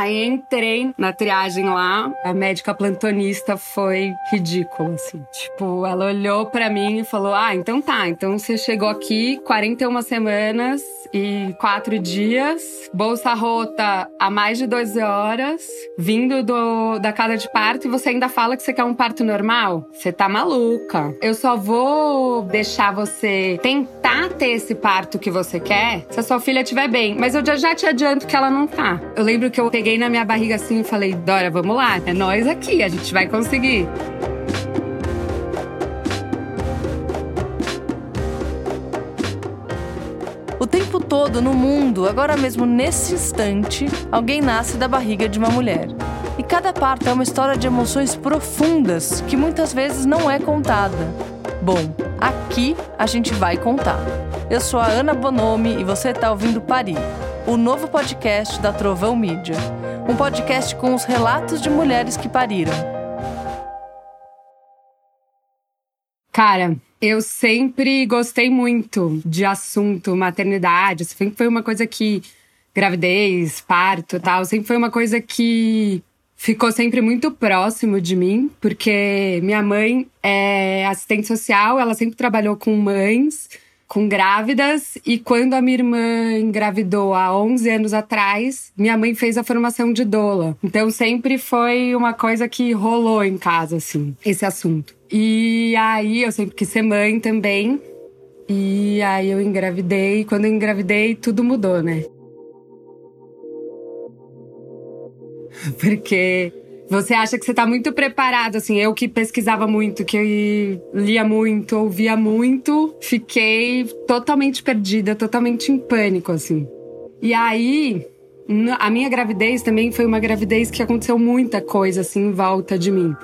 Aí entrei na triagem lá, a médica plantonista foi ridícula, assim. Tipo, ela olhou para mim e falou: Ah, então tá, então você chegou aqui 41 semanas e quatro dias, bolsa rota há mais de 12 horas, vindo do, da casa de parto e você ainda fala que você quer um parto normal? Você tá maluca. Eu só vou deixar você tentar ter esse parto que você quer se a sua filha estiver bem. Mas eu já, já te adianto que ela não tá. Eu lembro que eu peguei na minha barriga assim e falei: Dora, vamos lá, é nós aqui, a gente vai conseguir. O tempo todo no mundo, agora mesmo nesse instante, alguém nasce da barriga de uma mulher. E cada parto é uma história de emoções profundas que muitas vezes não é contada. Bom, aqui a gente vai contar. Eu sou a Ana Bonomi e você está ouvindo Parir, o novo podcast da Trovão Mídia. Um podcast com os relatos de mulheres que pariram. Cara, eu sempre gostei muito de assunto maternidade, sempre foi uma coisa que gravidez, parto, tal, sempre foi uma coisa que ficou sempre muito próximo de mim, porque minha mãe é assistente social, ela sempre trabalhou com mães com grávidas e quando a minha irmã engravidou há 11 anos atrás, minha mãe fez a formação de doula. Então sempre foi uma coisa que rolou em casa assim, esse assunto. E aí eu sempre quis ser mãe também. E aí eu engravidei, quando eu engravidei tudo mudou, né? Porque você acha que você está muito preparado, assim. Eu que pesquisava muito, que lia muito, ouvia muito, fiquei totalmente perdida, totalmente em pânico, assim. E aí, a minha gravidez também foi uma gravidez que aconteceu muita coisa, assim, em volta de mim.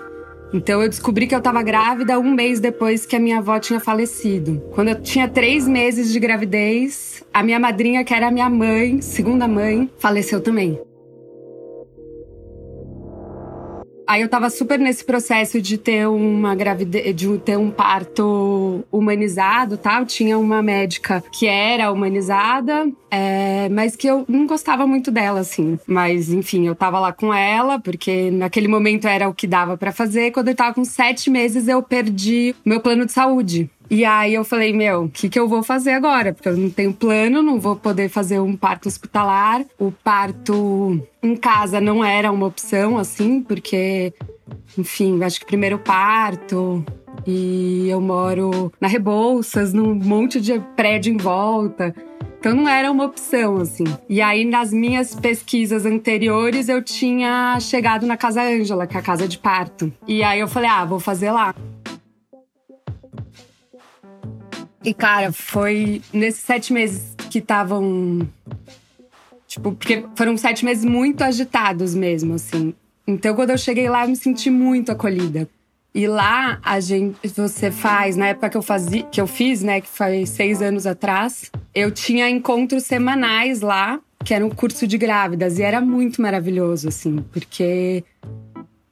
Então eu descobri que eu estava grávida um mês depois que a minha avó tinha falecido. Quando eu tinha três meses de gravidez, a minha madrinha, que era minha mãe, segunda mãe, faleceu também. Aí eu tava super nesse processo de ter uma gravidez, de ter um parto humanizado, tal. Tá? Tinha uma médica que era humanizada, é, mas que eu não gostava muito dela, assim. Mas, enfim, eu tava lá com ela, porque naquele momento era o que dava para fazer. Quando eu tava com sete meses, eu perdi meu plano de saúde. E aí eu falei, meu, o que, que eu vou fazer agora? Porque eu não tenho plano, não vou poder fazer um parto hospitalar. O parto em casa não era uma opção, assim, porque, enfim, acho que primeiro parto. E eu moro na Rebouças, num monte de prédio em volta. Então não era uma opção, assim. E aí, nas minhas pesquisas anteriores, eu tinha chegado na Casa Ângela, que é a casa de parto. E aí eu falei, ah, vou fazer lá. E, cara, foi nesses sete meses que estavam. Tipo, porque foram sete meses muito agitados mesmo, assim. Então, quando eu cheguei lá, eu me senti muito acolhida. E lá a gente, você faz, na época que eu fazia, que eu fiz, né, que foi seis anos atrás, eu tinha encontros semanais lá, que era um curso de grávidas, e era muito maravilhoso, assim, porque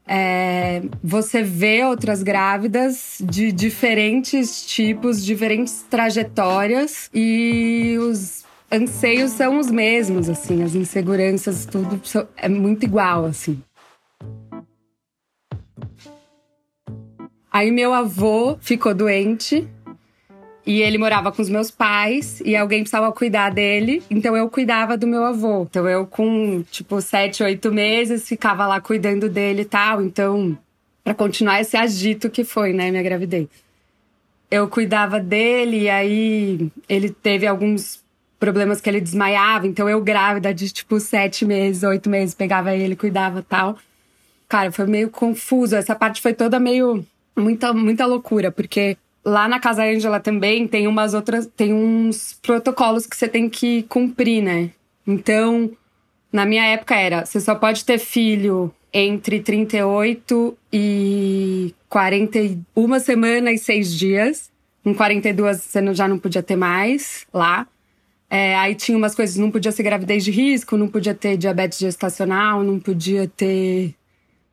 é, você vê outras grávidas de diferentes tipos, diferentes trajetórias e os anseios são os mesmos, assim, as inseguranças, tudo é muito igual, assim. Aí meu avô ficou doente e ele morava com os meus pais e alguém precisava cuidar dele, então eu cuidava do meu avô. Então eu, com tipo sete, oito meses, ficava lá cuidando dele e tal. Então, para continuar esse agito que foi, né, minha gravidez. Eu cuidava dele e aí ele teve alguns problemas que ele desmaiava. Então eu, grávida de tipo sete meses, oito meses, pegava ele, cuidava tal. Cara, foi meio confuso. Essa parte foi toda meio. Muita, muita loucura, porque lá na Casa Ângela também tem umas outras. Tem uns protocolos que você tem que cumprir, né? Então, na minha época era: você só pode ter filho entre 38 e 41 semanas e 6 dias. Em 42 você já não podia ter mais lá. É, aí tinha umas coisas, não podia ser gravidez de risco, não podia ter diabetes gestacional, não podia ter.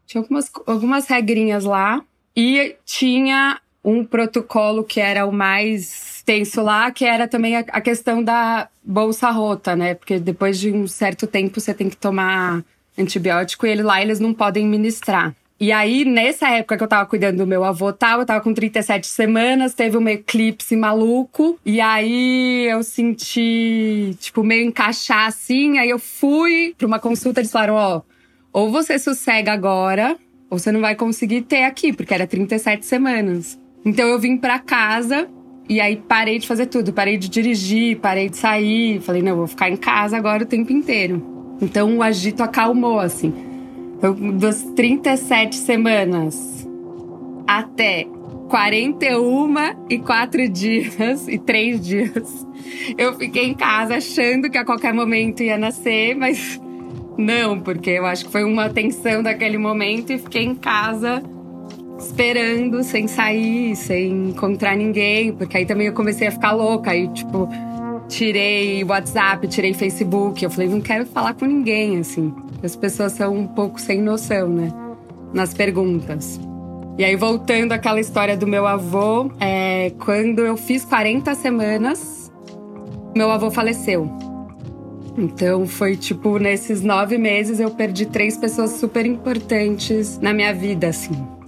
Tinha algumas, algumas regrinhas lá. E tinha um protocolo que era o mais tenso lá, que era também a, questão da bolsa rota, né? Porque depois de um certo tempo você tem que tomar antibiótico e ele, lá eles não podem ministrar. E aí, nessa época que eu tava cuidando do meu avô tal, eu tava com 37 semanas, teve um eclipse maluco. E aí eu senti, tipo, meio encaixar assim. Aí eu fui pra uma consulta, eles falaram: ó, ou você sossega agora, ou você não vai conseguir ter aqui, porque era 37 semanas. Então eu vim pra casa e aí parei de fazer tudo. Parei de dirigir, parei de sair. Falei, não, vou ficar em casa agora o tempo inteiro. Então o agito acalmou, assim. Eu, das 37 semanas até 41 e 4 dias e 3 dias. Eu fiquei em casa achando que a qualquer momento ia nascer, mas não, porque eu acho que foi uma tensão daquele momento e fiquei em casa esperando, sem sair, sem encontrar ninguém, porque aí também eu comecei a ficar louca. Aí, tipo, tirei WhatsApp, tirei Facebook. Eu falei, não quero falar com ninguém, assim. As pessoas são um pouco sem noção, né? Nas perguntas. E aí, voltando àquela história do meu avô, é, quando eu fiz 40 semanas, meu avô faleceu. Então foi tipo, nesses nove meses eu perdi três pessoas super importantes na minha vida, assim.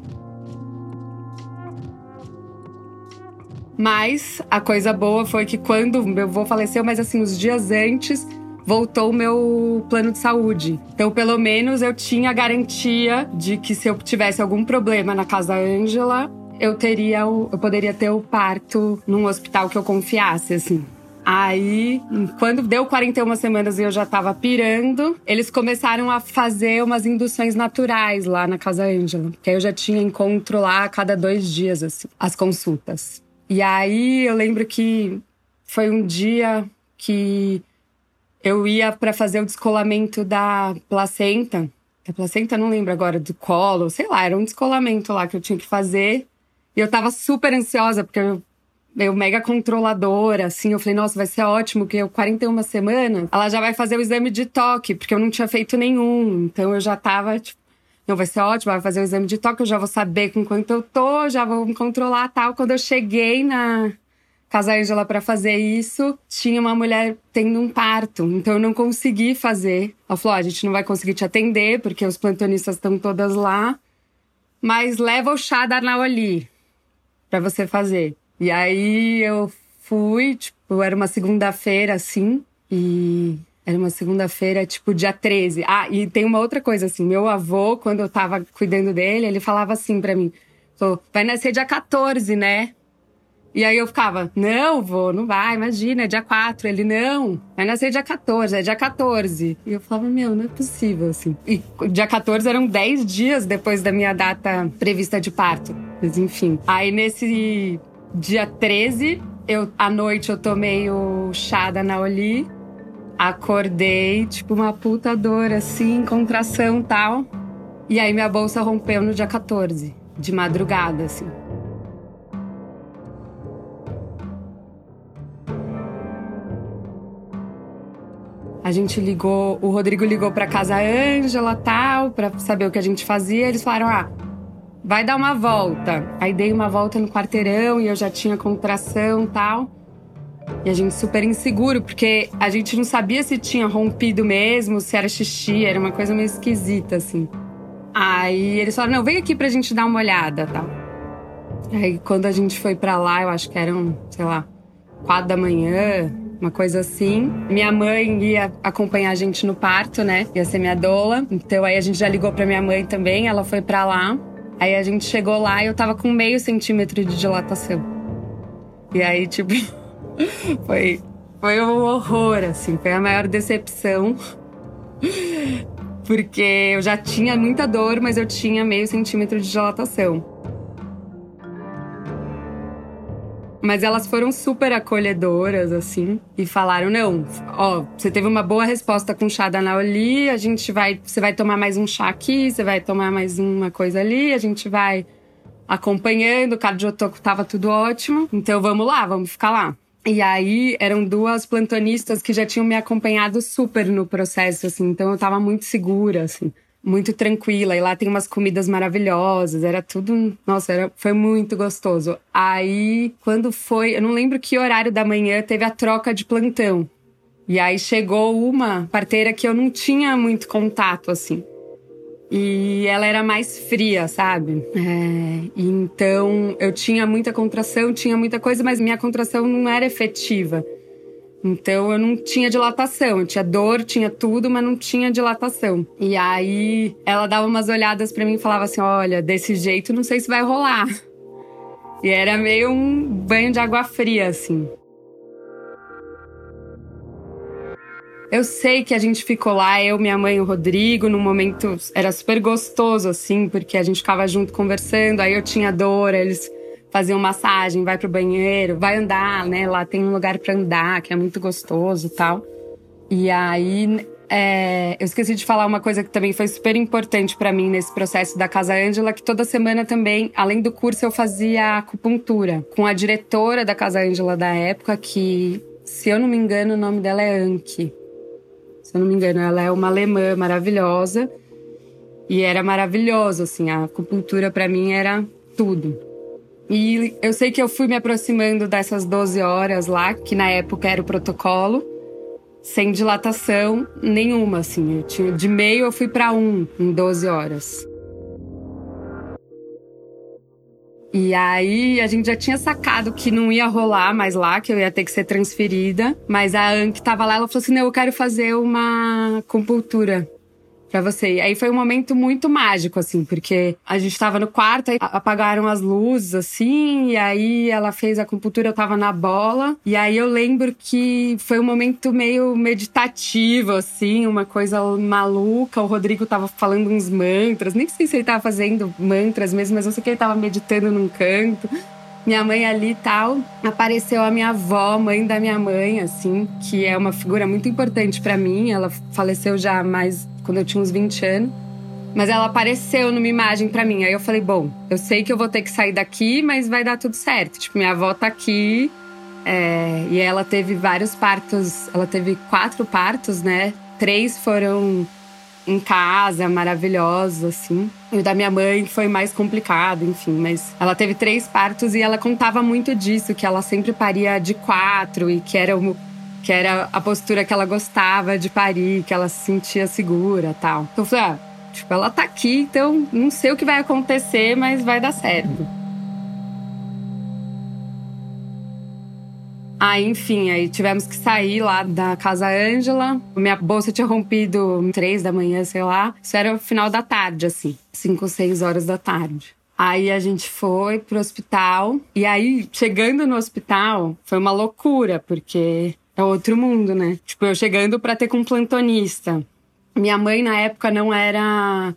Mas a coisa boa foi que quando meu avô faleceu, mas assim, os dias antes, voltou o meu plano de saúde. Então, pelo menos eu tinha a garantia de que se eu tivesse algum problema na casa Ângela, eu teria eu poderia ter o parto num hospital que eu confiasse, assim. Aí, quando deu 41 semanas e eu já tava pirando, eles começaram a fazer umas induções naturais lá na Casa Ângela. Que aí eu já tinha encontro lá a cada dois dias, assim, as consultas. E aí eu lembro que foi um dia que eu ia para fazer o descolamento da placenta. Da placenta, não lembro agora, do colo, sei lá, era um descolamento lá que eu tinha que fazer. E eu tava super ansiosa, porque eu, eu mega controladora, assim. Eu falei, nossa, vai ser ótimo, que eu, 41 semanas, ela já vai fazer o exame de toque, porque eu não tinha feito nenhum. Então eu já tava, tipo, não, vai ser ótimo, vai fazer o exame de toque, eu já vou saber com quanto eu tô, já vou me controlar tal. Quando eu cheguei na Casa Ângela para fazer isso, tinha uma mulher tendo um parto, então eu não consegui fazer. Ela falou: a gente não vai conseguir te atender, porque os plantonistas estão todas lá, mas leva o chá da Naoli para você fazer. E aí eu fui, tipo, era uma segunda-feira assim, e era uma segunda-feira, tipo, dia 13. Ah, e tem uma outra coisa, assim. Meu avô, quando eu tava cuidando dele, ele falava assim para mim: vai nascer dia 14, né? E aí eu ficava, não, vô, não vai, imagina, é dia 4. Ele, não, vai nascer dia 14, é dia 14. E eu falava, meu, não é possível, assim. E dia 14 eram 10 dias depois da minha data prevista de parto. Mas enfim. Aí nesse dia 13, eu, à noite eu tomei o chá da Naoli. Acordei, tipo, uma puta dor, assim, contração tal. E aí minha bolsa rompeu no dia 14, de madrugada, assim. A gente ligou, o Rodrigo ligou para casa Ângela, tal, para saber o que a gente fazia. Eles falaram: "Ah, vai dar uma volta". Aí dei uma volta no quarteirão e eu já tinha contração, tal. E a gente super inseguro, porque a gente não sabia se tinha rompido mesmo, se era xixi, era uma coisa meio esquisita, assim. Aí eles falaram, não, vem aqui pra gente dar uma olhada, tal. Aí quando a gente foi para lá, eu acho que eram, sei lá, quatro da manhã, uma coisa assim. Minha mãe ia acompanhar a gente no parto, né? Ia ser minha doula. Então aí a gente já ligou pra minha mãe também, ela foi para lá. Aí a gente chegou lá e eu tava com meio centímetro de dilatação. E aí, tipo. foi, foi um horror, assim. Foi a maior decepção. Porque eu já tinha muita dor, mas eu tinha meio centímetro de dilatação. Mas elas foram super acolhedoras, assim, e falaram: não, ó, você teve uma boa resposta com chá da Naoli, a gente vai. Você vai tomar mais um chá aqui, você vai tomar mais uma coisa ali, a gente vai acompanhando, o cardiotoco tava tudo ótimo. Então vamos lá, vamos ficar lá. E aí eram duas plantonistas que já tinham me acompanhado super no processo, assim, então eu tava muito segura, assim, muito tranquila. E lá tem umas comidas maravilhosas, era tudo. Nossa, era, foi muito gostoso. Aí, quando foi, eu não lembro que horário da manhã, teve a troca de plantão. E aí chegou uma parteira que eu não tinha muito contato, assim. E ela era mais fria, sabe? É, então eu tinha muita contração, tinha muita coisa, mas minha contração não era efetiva. Então eu não tinha dilatação, eu tinha dor, tinha tudo, mas não tinha dilatação. E aí ela dava umas olhadas para mim e falava assim: "Olha, desse jeito não sei se vai rolar". E era meio um banho de água fria assim. Eu sei que a gente ficou lá, eu, minha mãe e o Rodrigo, num momento era super gostoso, assim, porque a gente ficava junto conversando, aí eu tinha dor, eles faziam massagem, vai pro banheiro, vai andar, né? Lá tem um lugar para andar, que é muito gostoso e tal. E aí é, eu esqueci de falar uma coisa que também foi super importante para mim nesse processo da Casa Ângela, que toda semana também, além do curso, eu fazia acupuntura com a diretora da Casa Ângela da época, que, se eu não me engano, o nome dela é Anki se eu não me engano. Ela é uma alemã maravilhosa. E era maravilhoso, assim, a acupuntura para mim era tudo. E eu sei que eu fui me aproximando dessas 12 horas lá, que na época era o protocolo, sem dilatação nenhuma, assim. Eu tinha, de meio eu fui para um em 12 horas. E aí a gente já tinha sacado que não ia rolar mais lá, que eu ia ter que ser transferida. Mas a Anne que tava lá, ela falou assim: não, eu quero fazer uma compultura para você. E aí foi um momento muito mágico, assim, porque a gente tava no quarto, aí apagaram as luzes, assim, e aí ela fez a acupuntura, eu tava na bola. E aí eu lembro que foi um momento meio meditativo, assim, uma coisa maluca. O Rodrigo tava falando uns mantras, nem sei se ele tava fazendo mantras mesmo, mas eu sei que ele tava meditando num canto minha mãe ali e tal, apareceu a minha avó, mãe da minha mãe, assim, que é uma figura muito importante para mim. Ela faleceu já mais quando eu tinha uns 20 anos. Mas ela apareceu numa imagem para mim. Aí eu falei, bom, eu sei que eu vou ter que sair daqui, mas vai dar tudo certo. Tipo, minha avó tá aqui. É, e ela teve vários partos. Ela teve quatro partos, né? Três foram em casa, maravilhosos, assim. E da minha mãe foi mais complicado, enfim. Mas ela teve três partos e ela contava muito disso, que ela sempre paria de quatro e que era o que era a postura que ela gostava de parir, que ela se sentia segura tal. Então eu falei, ah, tipo, ela tá aqui, então não sei o que vai acontecer, mas vai dar certo. Aí, enfim, aí tivemos que sair lá da Casa Ângela. Minha bolsa tinha rompido três da manhã, sei lá. Isso era o final da tarde, assim. Cinco, seis horas da tarde. Aí a gente foi pro hospital. E aí, chegando no hospital, foi uma loucura, porque é outro mundo, né? Tipo, eu chegando para ter com um plantonista. Minha mãe, na época, não era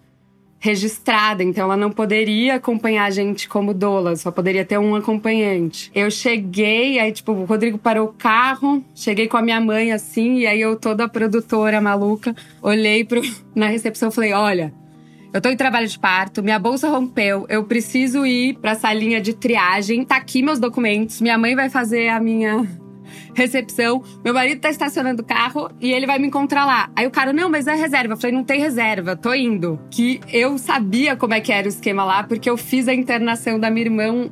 registrada, então ela não poderia acompanhar a gente como doula, só poderia ter um acompanhante. Eu cheguei, aí tipo, o Rodrigo parou o carro, cheguei com a minha mãe assim, e aí eu toda produtora maluca, olhei pro, na recepção e falei: "Olha, eu tô em trabalho de parto, minha bolsa rompeu, eu preciso ir pra salinha de triagem, tá aqui meus documentos, minha mãe vai fazer a minha recepção. Meu marido tá estacionando o carro e ele vai me encontrar lá. Aí o cara, não, mas é reserva. Eu falei, não tem reserva, tô indo. Que eu sabia como é que era o esquema lá, porque eu fiz a internação da minha irmã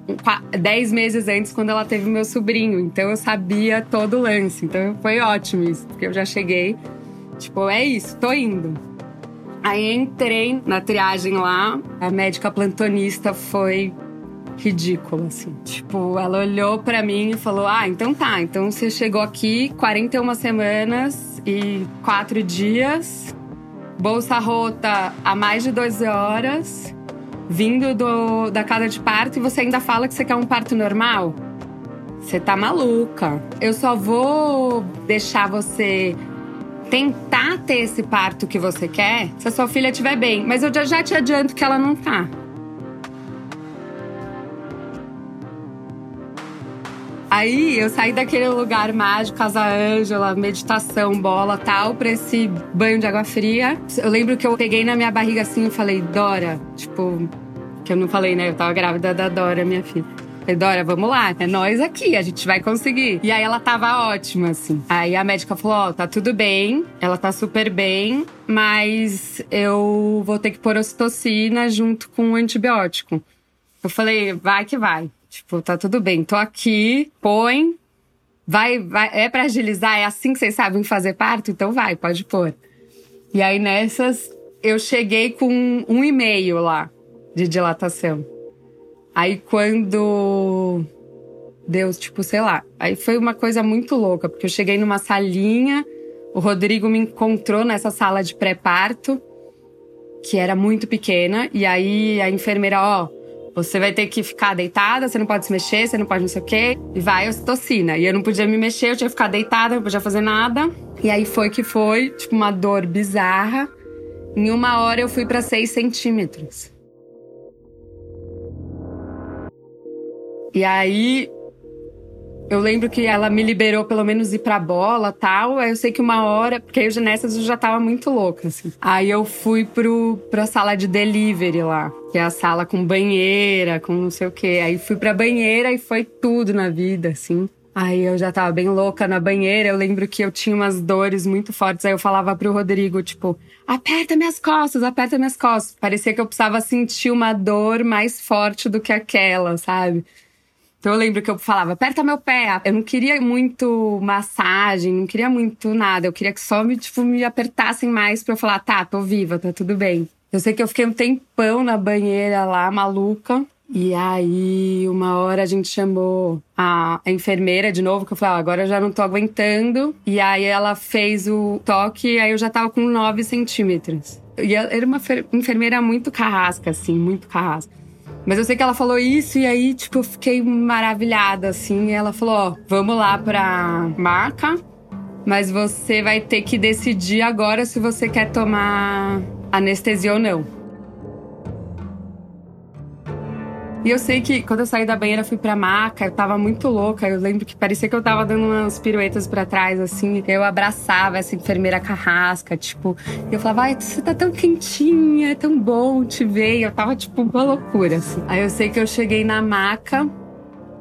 10 meses antes, quando ela teve meu sobrinho. Então eu sabia todo o lance. Então foi ótimo isso, porque eu já cheguei. Tipo, é isso, tô indo. Aí entrei na triagem lá, a médica plantonista foi ridículo, assim. Tipo, ela olhou para mim e falou: Ah, então tá, então você chegou aqui 41 semanas e 4 dias, bolsa rota há mais de 12 horas, vindo do, da casa de parto e você ainda fala que você quer um parto normal? Você tá maluca. Eu só vou deixar você tentar ter esse parto que você quer se a sua filha estiver bem. Mas eu já te adianto que ela não tá. Aí eu saí daquele lugar mágico, Casa Ângela, meditação, bola tal, pra esse banho de água fria. Eu lembro que eu peguei na minha barriga assim e falei, Dora, tipo, que eu não falei, né? Eu tava grávida da Dora, minha filha. Falei, Dora, vamos lá, é nós aqui, a gente vai conseguir. E aí ela tava ótima, assim. Aí a médica falou: Ó, oh, tá tudo bem, ela tá super bem, mas eu vou ter que pôr ocitocina junto com o antibiótico. Eu falei, vai que vai. Tipo, tá tudo bem, tô aqui, põe. Vai, vai, é para agilizar? É assim que vocês sabem fazer parto? Então vai, pode pôr. E aí nessas, eu cheguei com um e-mail lá de dilatação. Aí quando deu, tipo, sei lá. Aí foi uma coisa muito louca, porque eu cheguei numa salinha, o Rodrigo me encontrou nessa sala de pré-parto, que era muito pequena, e aí a enfermeira, ó, você vai ter que ficar deitada, você não pode se mexer, você não pode não sei o quê. E vai ocitocina. E eu não podia me mexer, eu tinha que ficar deitada, não podia fazer nada. E aí foi que foi, tipo, uma dor bizarra. Em uma hora eu fui para 6 centímetros. E aí eu lembro que ela me liberou pelo menos ir pra bola tal. Aí eu sei que uma hora, porque aí nessas eu já tava muito louca, assim. Aí eu fui pro, pra sala de delivery lá, que é a sala com banheira, com não sei o quê. Aí fui pra banheira e foi tudo na vida, assim. Aí eu já tava bem louca na banheira. Eu lembro que eu tinha umas dores muito fortes. Aí eu falava pro Rodrigo, tipo, aperta minhas costas, aperta minhas costas. Parecia que eu precisava sentir uma dor mais forte do que aquela, sabe? Então eu lembro que eu falava, aperta meu pé. Eu não queria muito massagem, não queria muito nada. Eu queria que só me, tipo, me apertassem mais pra eu falar, tá, tô viva, tá tudo bem. Eu sei que eu fiquei um tempão na banheira lá, maluca. E aí, uma hora a gente chamou a, enfermeira de novo, que eu falei, ah, agora eu já não tô aguentando. E aí ela fez o toque, aí eu já tava com 9 centímetros. E ela era uma enfermeira muito carrasca, assim, muito carrasca. Mas eu sei que ela falou isso e aí, tipo, eu fiquei maravilhada, assim. E ela falou: Ó, vamos lá pra marca, mas você vai ter que decidir agora se você quer tomar anestesia ou não. E eu sei que quando eu saí da banheira, fui pra maca, eu tava muito louca. Eu lembro que parecia que eu tava dando umas piruetas para trás, assim. Eu abraçava essa enfermeira carrasca, tipo. E eu falava, ai, você tá tão quentinha, é tão bom te ver. E eu tava, tipo, uma loucura, assim. Aí eu sei que eu cheguei na maca.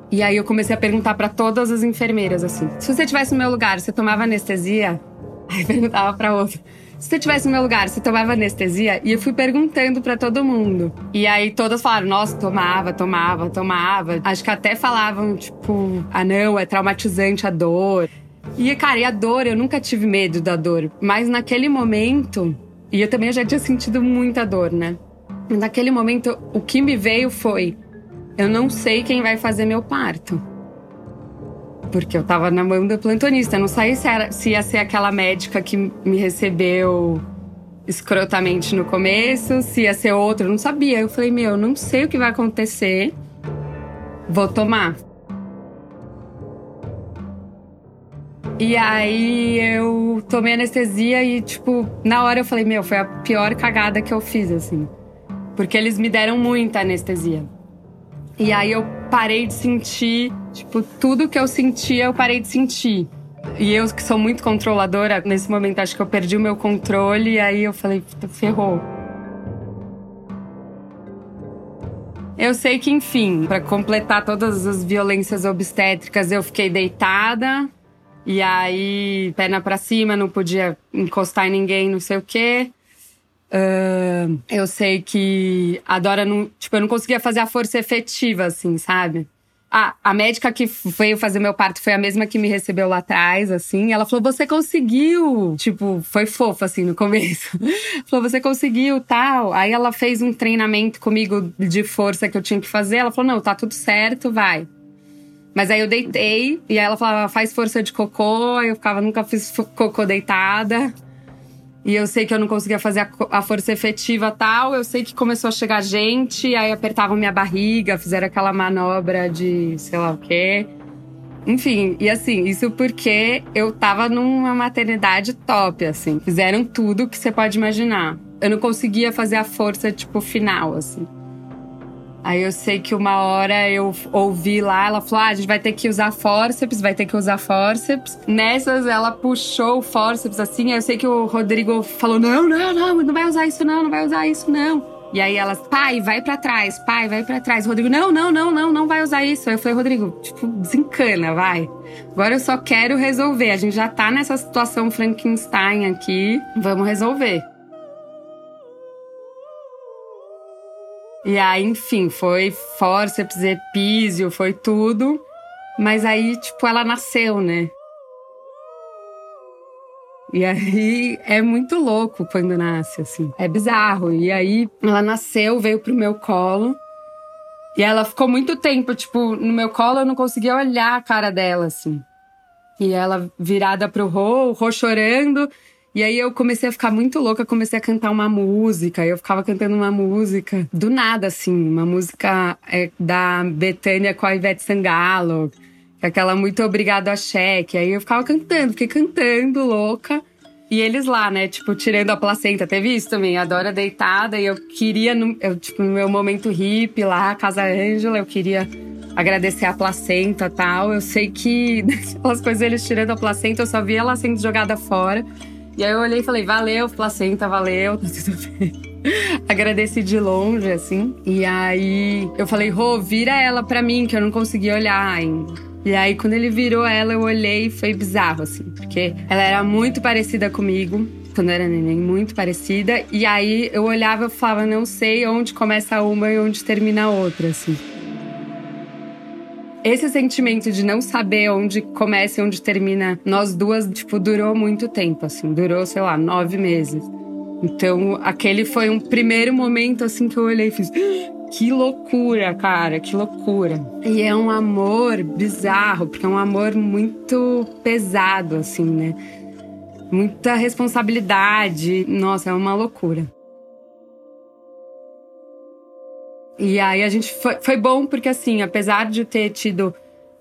E aí eu comecei a perguntar para todas as enfermeiras, assim. Se você tivesse no meu lugar, você tomava anestesia? Aí perguntava pra outra. Se você tivesse no meu lugar, você tomava anestesia? E eu fui perguntando para todo mundo. E aí todas falaram, nossa, tomava, tomava, tomava. Acho que até falavam, tipo, ah não, é traumatizante a dor. E, cara, e a dor, eu nunca tive medo da dor. Mas naquele momento, e eu também já tinha sentido muita dor, né? Naquele momento, o que me veio foi: eu não sei quem vai fazer meu parto porque eu tava na mão do plantonista. Eu não sabia se, era, se ia ser aquela médica que me recebeu escrotamente no começo, se ia ser outra, não sabia. Eu falei, meu, não sei o que vai acontecer, vou tomar. E aí eu tomei anestesia e, tipo, na hora eu falei, meu, foi a pior cagada que eu fiz, assim. Porque eles me deram muita anestesia. E aí eu parei de sentir, tipo, tudo que eu sentia, eu parei de sentir. E eu, que sou muito controladora, nesse momento acho que eu perdi o meu controle, e aí eu falei, ferrou. Eu sei que, enfim, para completar todas as violências obstétricas, eu fiquei deitada. E aí, perna para cima, não podia encostar em ninguém, não sei o quê. Uh, eu sei que a Dora não. Tipo, eu não conseguia fazer a força efetiva, assim, sabe? Ah, a médica que veio fazer meu parto foi a mesma que me recebeu lá atrás, assim. Ela falou: Você conseguiu! Tipo, foi fofa, assim, no começo. falou: Você conseguiu, tal. Aí ela fez um treinamento comigo de força que eu tinha que fazer. Ela falou: Não, tá tudo certo, vai. Mas aí eu deitei, e aí ela falava: Faz força de cocô. Eu ficava, nunca fiz cocô deitada. E eu sei que eu não conseguia fazer a, a, força efetiva tal. Eu sei que começou a chegar gente, aí apertavam minha barriga, fizeram aquela manobra de sei lá o quê. Enfim, e assim, isso porque eu tava numa maternidade top, assim. Fizeram tudo que você pode imaginar. Eu não conseguia fazer a força, tipo, final, assim. Aí eu sei que uma hora eu ouvi lá, ela falou: ah, a gente vai ter que usar fórceps, vai ter que usar fórceps. Nessas, ela puxou o fórceps assim, aí eu sei que o Rodrigo falou: não, não, não, não vai usar isso, não, não vai usar isso, não. E aí ela, pai, vai para trás, pai, vai para trás. Rodrigo, não, não, não, não, não vai usar isso. Aí eu falei, Rodrigo, tipo, desencana, vai. Agora eu só quero resolver. A gente já tá nessa situação Frankenstein aqui, vamos resolver. E aí, enfim, foi fórceps, epísio, foi tudo. Mas aí, tipo, ela nasceu, né? E aí é muito louco quando nasce, assim. É bizarro. E aí ela nasceu, veio pro meu colo. E ela ficou muito tempo, tipo, no meu colo eu não conseguia olhar a cara dela, assim. E ela virada pro Rô, o Rô chorando. E aí eu comecei a ficar muito louca, comecei a cantar uma música. Eu ficava cantando uma música do nada, assim, uma música é, da Betânia com a Ivete Sangalo, é aquela muito obrigado a cheque. Aí eu ficava cantando, fiquei cantando, louca. E eles lá, né, tipo, tirando a placenta. Teve isso também, a deitada e eu queria, no, eu, tipo, no meu momento hippie lá, Casa Ângela, eu queria agradecer a placenta tal. Eu sei que aquelas coisas eles tirando a placenta, eu só via ela sendo jogada fora. E aí eu olhei e falei, valeu, placenta, valeu, tá tudo bem. Agradeci de longe, assim. E aí eu falei, Rô, vira ela pra mim, que eu não consegui olhar ainda. E aí, quando ele virou ela, eu olhei e foi bizarro, assim, porque ela era muito parecida comigo. Quando eu era neném, muito parecida. E aí eu olhava e falava, não sei onde começa uma e onde termina a outra, assim. Esse sentimento de não saber onde começa e onde termina nós duas, tipo, durou muito tempo, assim. Durou, sei lá, nove meses. Então, aquele foi um primeiro momento, assim, que eu olhei e fiz... Ah, que loucura, cara, que loucura. E é um amor bizarro, porque é um amor muito pesado, assim, né? Muita responsabilidade. Nossa, é uma loucura. E aí a gente foi, foi bom porque assim, apesar de ter tido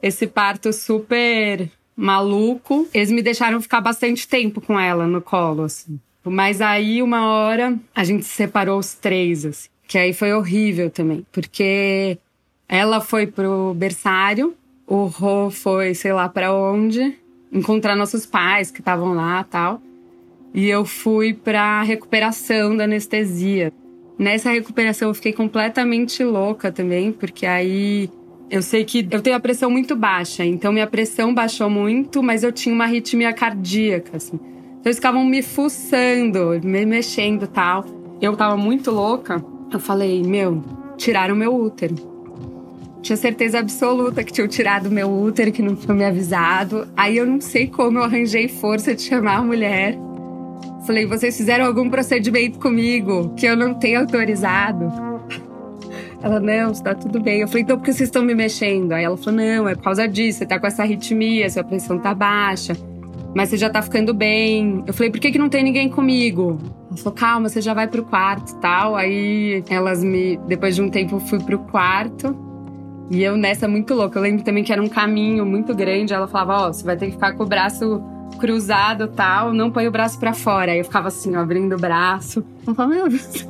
esse parto super maluco, eles me deixaram ficar bastante tempo com ela no colo, assim. Mas aí uma hora a gente se separou os três, assim. Que aí foi horrível também, porque ela foi pro berçário, o Rô foi, sei lá para onde, encontrar nossos pais que estavam lá, tal. E eu fui para recuperação da anestesia. Nessa recuperação eu fiquei completamente louca também, porque aí eu sei que eu tenho a pressão muito baixa, então minha pressão baixou muito, mas eu tinha uma arritmia cardíaca, assim. Então eles ficavam me fuçando, me mexendo tal. Eu tava muito louca. Eu falei, meu, tiraram meu útero. Tinha certeza absoluta que tinham tirado meu útero, que não foi me avisado. Aí eu não sei como eu arranjei força de chamar a mulher Falei, vocês fizeram algum procedimento comigo que eu não tenho autorizado? Ela, não, está tudo bem. Eu falei, então por que vocês estão me mexendo? Aí ela falou, não, é por causa disso, você tá com essa arritmia, sua pressão tá baixa, mas você já tá ficando bem. Eu falei, por que, que não tem ninguém comigo? Ela falou, calma, você já vai pro quarto tal. Aí elas me. Depois de um tempo, eu fui pro quarto. E eu nessa muito louca. Eu lembro também que era um caminho muito grande. Ela falava, ó, oh, você vai ter que ficar com o braço cruzado tal, não põe o braço para fora. Aí eu ficava assim, ó, abrindo o braço. Eu falava, meu Deus.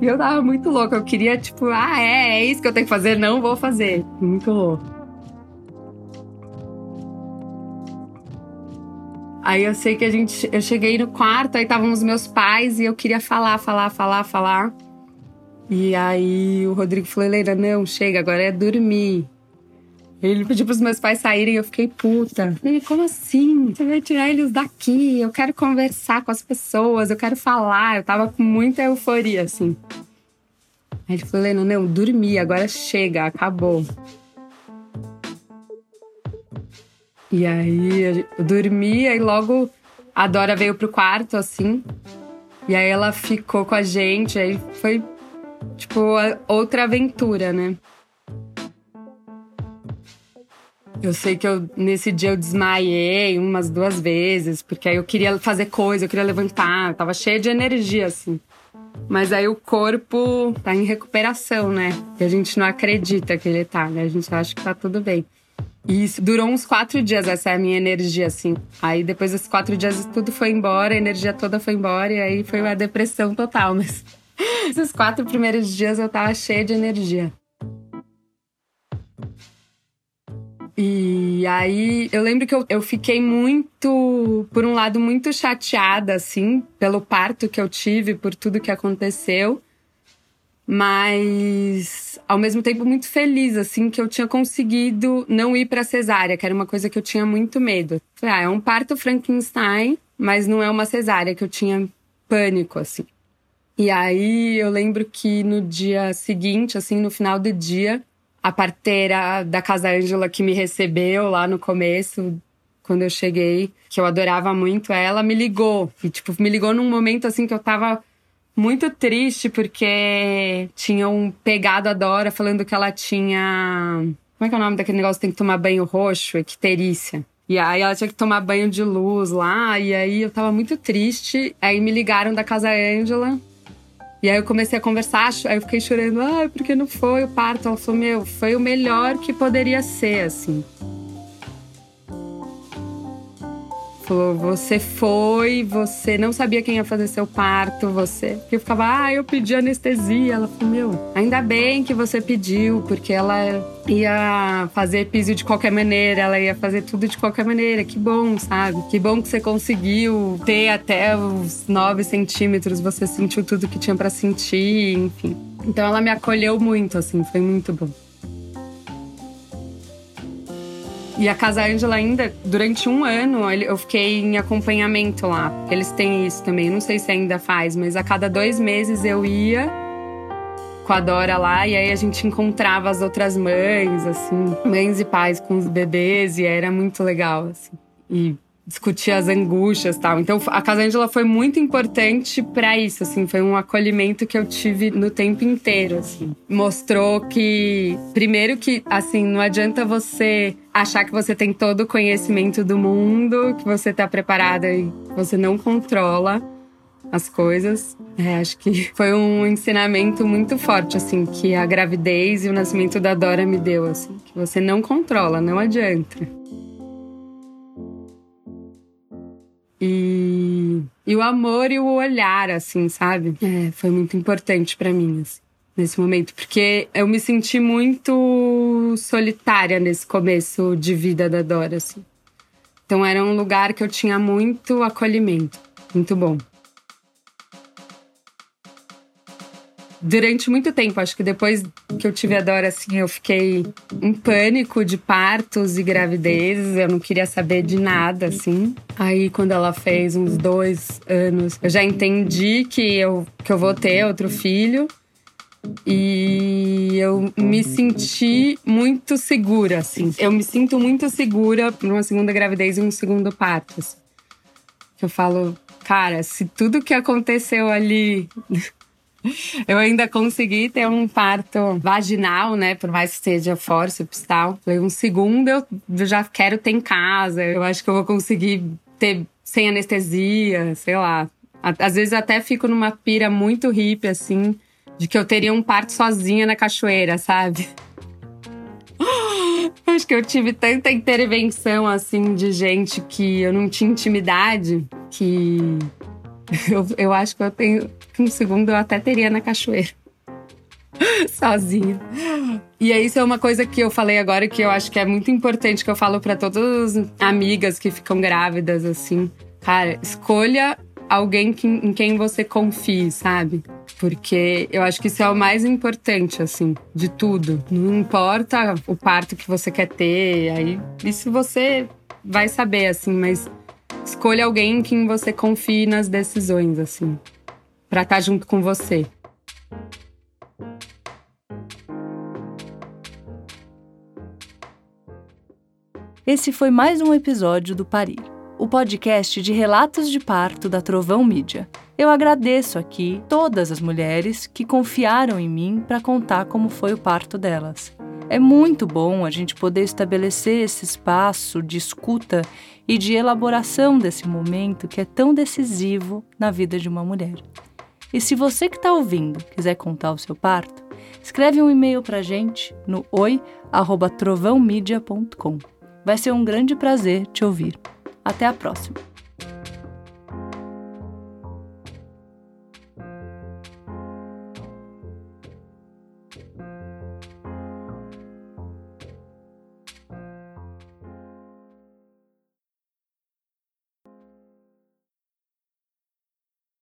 e eu tava muito louca. Eu queria, tipo, ah, é, é isso que eu tenho que fazer? Não vou fazer. Muito louco. Aí eu sei que a gente. Eu cheguei no quarto, aí estavam os meus pais e eu queria falar, falar, falar, falar. E aí o Rodrigo falou, Helena, não, chega, agora é dormir. Ele pediu pros meus pais saírem eu fiquei puta. Ele, como assim? Você vai tirar eles daqui? Eu quero conversar com as pessoas, eu quero falar. Eu tava com muita euforia, assim. Aí ele falou, Helena, não, dormi, agora chega, acabou. E aí eu dormi, aí logo a Dora veio pro quarto, assim. E aí ela ficou com a gente, aí foi, tipo, outra aventura, né? Eu sei que eu, nesse dia eu desmaiei umas duas vezes, porque aí eu queria fazer coisa, eu queria levantar, eu tava cheia de energia, assim. Mas aí o corpo tá em recuperação, né? E a gente não acredita que ele tá, né? A gente acha que tá tudo bem. E isso durou uns quatro dias, essa é a minha energia, assim. Aí depois desses quatro dias tudo foi embora, a energia toda foi embora, e aí foi uma depressão total. Mas esses quatro primeiros dias eu tava cheia de energia. E aí eu lembro que eu, eu fiquei muito, por um lado, muito chateada, assim, pelo parto que eu tive, por tudo que aconteceu. Mas ao mesmo tempo muito feliz, assim, que eu tinha conseguido não ir pra cesárea, que era uma coisa que eu tinha muito medo. Ah, é um parto Frankenstein, mas não é uma cesárea, que eu tinha pânico, assim. E aí eu lembro que no dia seguinte, assim, no final do dia, a parteira da Casa Ângela que me recebeu lá no começo, quando eu cheguei, que eu adorava muito ela, me ligou. E, tipo, me ligou num momento assim que eu tava muito triste porque tinham pegado a Dora falando que ela tinha. Como é que é o nome daquele negócio que tem que tomar banho roxo? Icterícia. E aí ela tinha que tomar banho de luz lá, e aí eu tava muito triste. Aí me ligaram da Casa Ângela. E aí eu comecei a conversar, aí eu fiquei chorando, ah, porque não foi o parto? Ela falou, meu, foi o melhor que poderia ser, assim. Falou, você foi, você não sabia quem ia fazer seu parto, você. Que ficava, ah, eu pedi anestesia. Ela falou, meu, ainda bem que você pediu, porque ela ia fazer piso de qualquer maneira, ela ia fazer tudo de qualquer maneira. Que bom, sabe? Que bom que você conseguiu ter até os 9 centímetros, você sentiu tudo que tinha para sentir, enfim. Então ela me acolheu muito, assim, foi muito bom. E a Casa Ângela ainda, durante um ano, eu fiquei em acompanhamento lá. Eles têm isso também, não sei se ainda faz, mas a cada dois meses eu ia com a Dora lá e aí a gente encontrava as outras mães, assim, mães e pais com os bebês e era muito legal, assim. E discutir as angústias tal. Então a Casa Ângela foi muito importante para isso, assim, foi um acolhimento que eu tive no tempo inteiro, assim. Mostrou que primeiro que assim, não adianta você achar que você tem todo o conhecimento do mundo, que você tá preparada e você não controla as coisas. É, acho que foi um ensinamento muito forte, assim, que a gravidez e o nascimento da Dora me deu, assim, que você não controla, não adianta. E, e o amor e o olhar, assim, sabe? É, foi muito importante para mim, assim, nesse momento. Porque eu me senti muito solitária nesse começo de vida da Dora, assim. Então era um lugar que eu tinha muito acolhimento. Muito bom. Durante muito tempo, acho que depois que eu tive a Dora, assim, eu fiquei em pânico de partos e gravidezes, eu não queria saber de nada, assim. Aí, quando ela fez uns dois anos, eu já entendi que eu, que eu vou ter outro filho. E eu me senti muito segura, assim. Eu me sinto muito segura por uma segunda gravidez e um segundo parto. Assim. Eu falo, cara, se tudo que aconteceu ali eu ainda consegui ter um parto vaginal, né? Por mais que seja fórceps e tal. Foi um segundo, eu já quero ter em casa. Eu acho que eu vou conseguir ter sem anestesia, sei lá. Às vezes até fico numa pira muito hippie, assim, de que eu teria um parto sozinha na cachoeira, sabe? Acho que eu tive tanta intervenção, assim, de gente que eu não tinha intimidade, que eu, eu acho que eu tenho um segundo eu até teria na cachoeira. Sozinha. E isso é uma coisa que eu falei agora que eu acho que é muito importante, que eu falo para todas as amigas que ficam grávidas, assim. Cara, escolha alguém que, em quem você confie, sabe? Porque eu acho que isso é o mais importante, assim, de tudo. Não importa o parto que você quer ter, aí isso você vai saber, assim, mas escolha alguém em quem você confie nas decisões, assim para estar tá junto com você. Esse foi mais um episódio do Parir, o podcast de relatos de parto da Trovão Mídia. Eu agradeço aqui todas as mulheres que confiaram em mim para contar como foi o parto delas. É muito bom a gente poder estabelecer esse espaço de escuta e de elaboração desse momento que é tão decisivo na vida de uma mulher. E se você que está ouvindo quiser contar o seu parto, escreve um e-mail para gente no oi@trovãomedia.com. Vai ser um grande prazer te ouvir. Até a próxima!